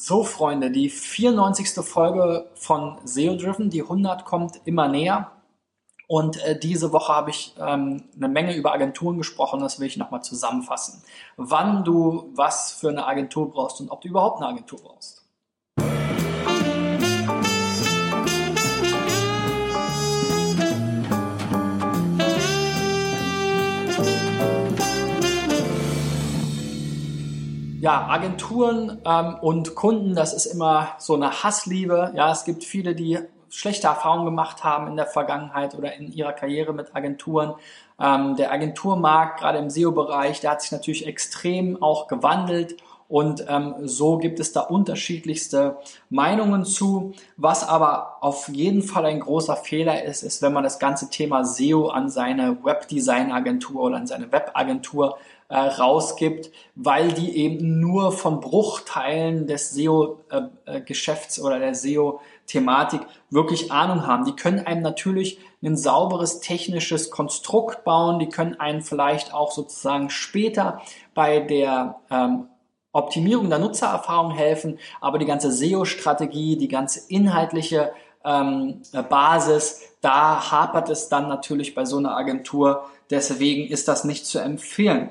So, Freunde, die 94. Folge von SEO Driven, die 100 kommt immer näher. Und äh, diese Woche habe ich ähm, eine Menge über Agenturen gesprochen, das will ich nochmal zusammenfassen. Wann du was für eine Agentur brauchst und ob du überhaupt eine Agentur brauchst. Ja, Agenturen ähm, und Kunden, das ist immer so eine Hassliebe. Ja, es gibt viele, die schlechte Erfahrungen gemacht haben in der Vergangenheit oder in ihrer Karriere mit Agenturen. Ähm, der Agenturmarkt, gerade im SEO-Bereich, der hat sich natürlich extrem auch gewandelt und ähm, so gibt es da unterschiedlichste Meinungen zu. Was aber auf jeden Fall ein großer Fehler ist, ist, wenn man das ganze Thema SEO an seine Webdesign-Agentur oder an seine Webagentur äh, rausgibt, weil die eben nur von Bruchteilen des SEO-Geschäfts äh, oder der SEO-Thematik wirklich Ahnung haben. Die können einem natürlich ein sauberes technisches Konstrukt bauen, die können einen vielleicht auch sozusagen später bei der ähm, Optimierung der Nutzererfahrung helfen, aber die ganze SEO-Strategie, die ganze inhaltliche ähm, Basis, da hapert es dann natürlich bei so einer Agentur. Deswegen ist das nicht zu empfehlen.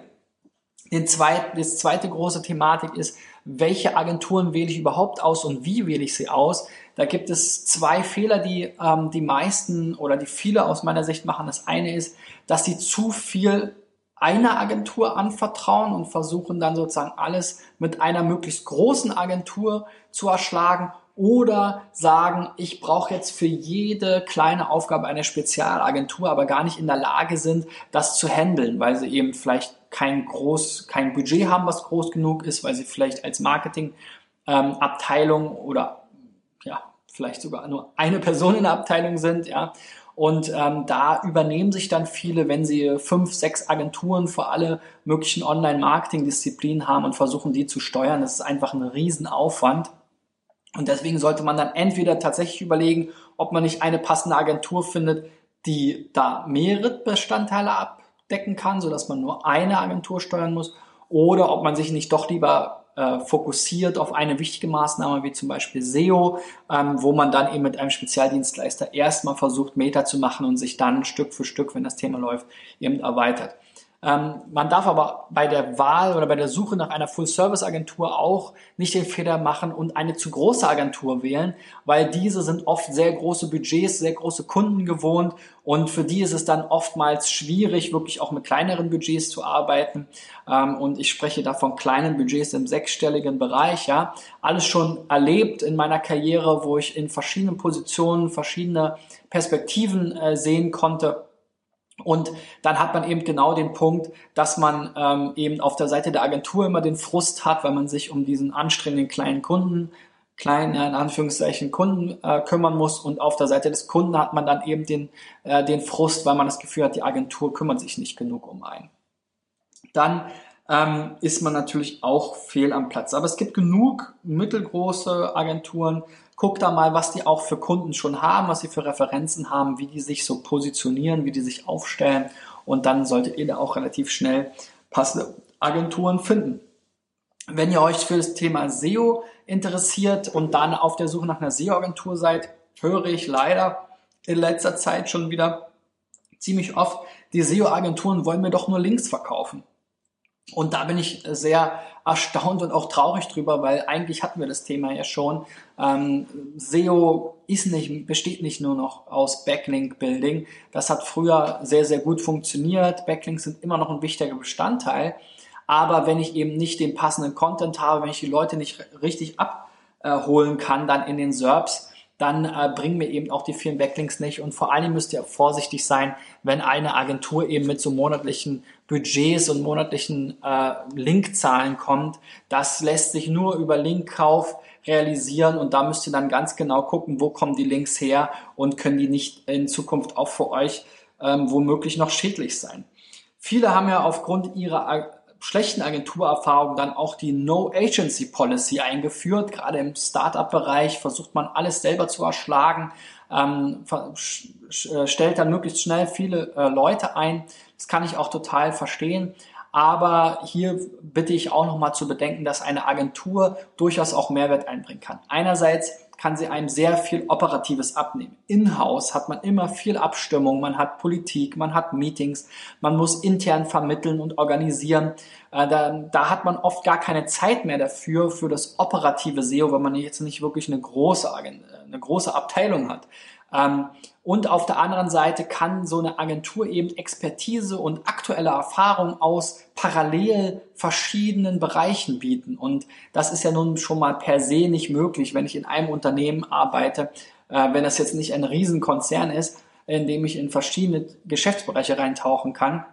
Den zweiten, das zweite große Thematik ist, welche Agenturen wähle ich überhaupt aus und wie wähle ich sie aus? Da gibt es zwei Fehler, die ähm, die meisten oder die viele aus meiner Sicht machen. Das eine ist, dass sie zu viel einer Agentur anvertrauen und versuchen dann sozusagen alles mit einer möglichst großen Agentur zu erschlagen oder sagen, ich brauche jetzt für jede kleine Aufgabe eine Spezialagentur, aber gar nicht in der Lage sind, das zu handeln, weil sie eben vielleicht kein groß, kein Budget haben, was groß genug ist, weil sie vielleicht als Marketingabteilung ähm, oder ja, vielleicht sogar nur eine Person in der Abteilung sind, ja. Und ähm, da übernehmen sich dann viele, wenn sie fünf, sechs Agenturen für alle möglichen Online-Marketing-Disziplinen haben und versuchen, die zu steuern. Das ist einfach ein Riesenaufwand. Und deswegen sollte man dann entweder tatsächlich überlegen, ob man nicht eine passende Agentur findet, die da mehrere Bestandteile abdecken kann, sodass man nur eine Agentur steuern muss, oder ob man sich nicht doch lieber äh, fokussiert auf eine wichtige Maßnahme, wie zum Beispiel SEO, ähm, wo man dann eben mit einem Spezialdienstleister erstmal versucht, Meta zu machen und sich dann Stück für Stück, wenn das Thema läuft, eben erweitert. Ähm, man darf aber bei der Wahl oder bei der Suche nach einer Full-Service-Agentur auch nicht den Fehler machen und eine zu große Agentur wählen, weil diese sind oft sehr große Budgets, sehr große Kunden gewohnt und für die ist es dann oftmals schwierig, wirklich auch mit kleineren Budgets zu arbeiten. Ähm, und ich spreche da von kleinen Budgets im sechsstelligen Bereich. Ja, alles schon erlebt in meiner Karriere, wo ich in verschiedenen Positionen verschiedene Perspektiven äh, sehen konnte und dann hat man eben genau den Punkt, dass man ähm, eben auf der Seite der Agentur immer den Frust hat, weil man sich um diesen anstrengenden kleinen Kunden, kleinen in Anführungszeichen Kunden äh, kümmern muss. Und auf der Seite des Kunden hat man dann eben den, äh, den Frust, weil man das Gefühl hat, die Agentur kümmert sich nicht genug um einen. Dann ähm, ist man natürlich auch fehl am Platz. Aber es gibt genug mittelgroße Agenturen, Guck da mal, was die auch für Kunden schon haben, was sie für Referenzen haben, wie die sich so positionieren, wie die sich aufstellen. Und dann solltet ihr da auch relativ schnell passende Agenturen finden. Wenn ihr euch für das Thema SEO interessiert und dann auf der Suche nach einer SEO-Agentur seid, höre ich leider in letzter Zeit schon wieder ziemlich oft, die SEO-Agenturen wollen mir doch nur Links verkaufen. Und da bin ich sehr erstaunt und auch traurig drüber, weil eigentlich hatten wir das Thema ja schon. Ähm, SEO ist nicht, besteht nicht nur noch aus Backlink-Building. Das hat früher sehr, sehr gut funktioniert. Backlinks sind immer noch ein wichtiger Bestandteil. Aber wenn ich eben nicht den passenden Content habe, wenn ich die Leute nicht richtig abholen kann, dann in den SERPs, dann äh, bringen mir eben auch die vielen Backlinks nicht. Und vor allem müsst ihr vorsichtig sein, wenn eine Agentur eben mit so monatlichen Budgets und monatlichen äh, Linkzahlen kommt. Das lässt sich nur über Linkkauf realisieren und da müsst ihr dann ganz genau gucken, wo kommen die Links her und können die nicht in Zukunft auch für euch ähm, womöglich noch schädlich sein. Viele haben ja aufgrund ihrer schlechten Agenturerfahrung dann auch die No Agency Policy eingeführt. Gerade im Startup-Bereich versucht man alles selber zu erschlagen, ähm, äh, stellt dann möglichst schnell viele äh, Leute ein. Das kann ich auch total verstehen. Aber hier bitte ich auch nochmal zu bedenken, dass eine Agentur durchaus auch Mehrwert einbringen kann. Einerseits kann sie einem sehr viel Operatives abnehmen. In-house hat man immer viel Abstimmung, man hat Politik, man hat Meetings, man muss intern vermitteln und organisieren. Äh, da, da hat man oft gar keine Zeit mehr dafür, für das operative SEO, wenn man jetzt nicht wirklich eine große, eine große Abteilung hat. Ähm, und auf der anderen Seite kann so eine Agentur eben Expertise und aktuelle Erfahrung aus parallel verschiedenen Bereichen bieten. Und das ist ja nun schon mal per se nicht möglich, wenn ich in einem Unternehmen arbeite, äh, wenn das jetzt nicht ein Riesenkonzern ist, in dem ich in verschiedene Geschäftsbereiche reintauchen kann,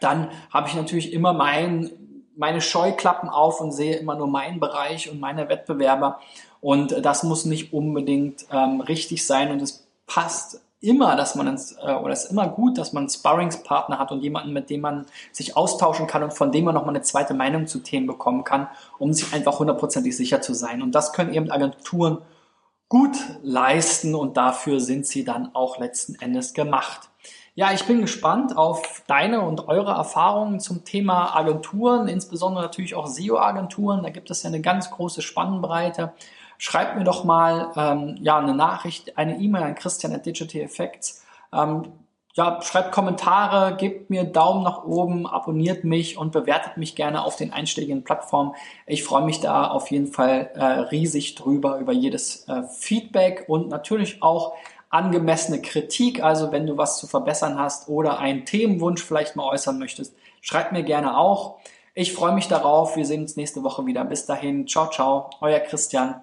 dann habe ich natürlich immer mein, meine Scheuklappen auf und sehe immer nur meinen Bereich und meine Wettbewerber. Und das muss nicht unbedingt ähm, richtig sein und es passt immer, dass man ins, äh, oder es ist immer gut, dass man einen Sparringspartner hat und jemanden, mit dem man sich austauschen kann und von dem man nochmal eine zweite Meinung zu Themen bekommen kann, um sich einfach hundertprozentig sicher zu sein. Und das können eben Agenturen gut leisten und dafür sind sie dann auch letzten Endes gemacht. Ja, ich bin gespannt auf deine und eure Erfahrungen zum Thema Agenturen, insbesondere natürlich auch SEO-Agenturen. Da gibt es ja eine ganz große Spannbreite. Schreibt mir doch mal ähm, ja, eine Nachricht, eine E-Mail an Christian at Digital Effects. Ähm, ja, schreibt Kommentare, gebt mir Daumen nach oben, abonniert mich und bewertet mich gerne auf den einschlägigen Plattformen. Ich freue mich da auf jeden Fall äh, riesig drüber, über jedes äh, Feedback und natürlich auch angemessene Kritik. Also wenn du was zu verbessern hast oder einen Themenwunsch vielleicht mal äußern möchtest, schreibt mir gerne auch. Ich freue mich darauf. Wir sehen uns nächste Woche wieder. Bis dahin. Ciao, ciao. Euer Christian.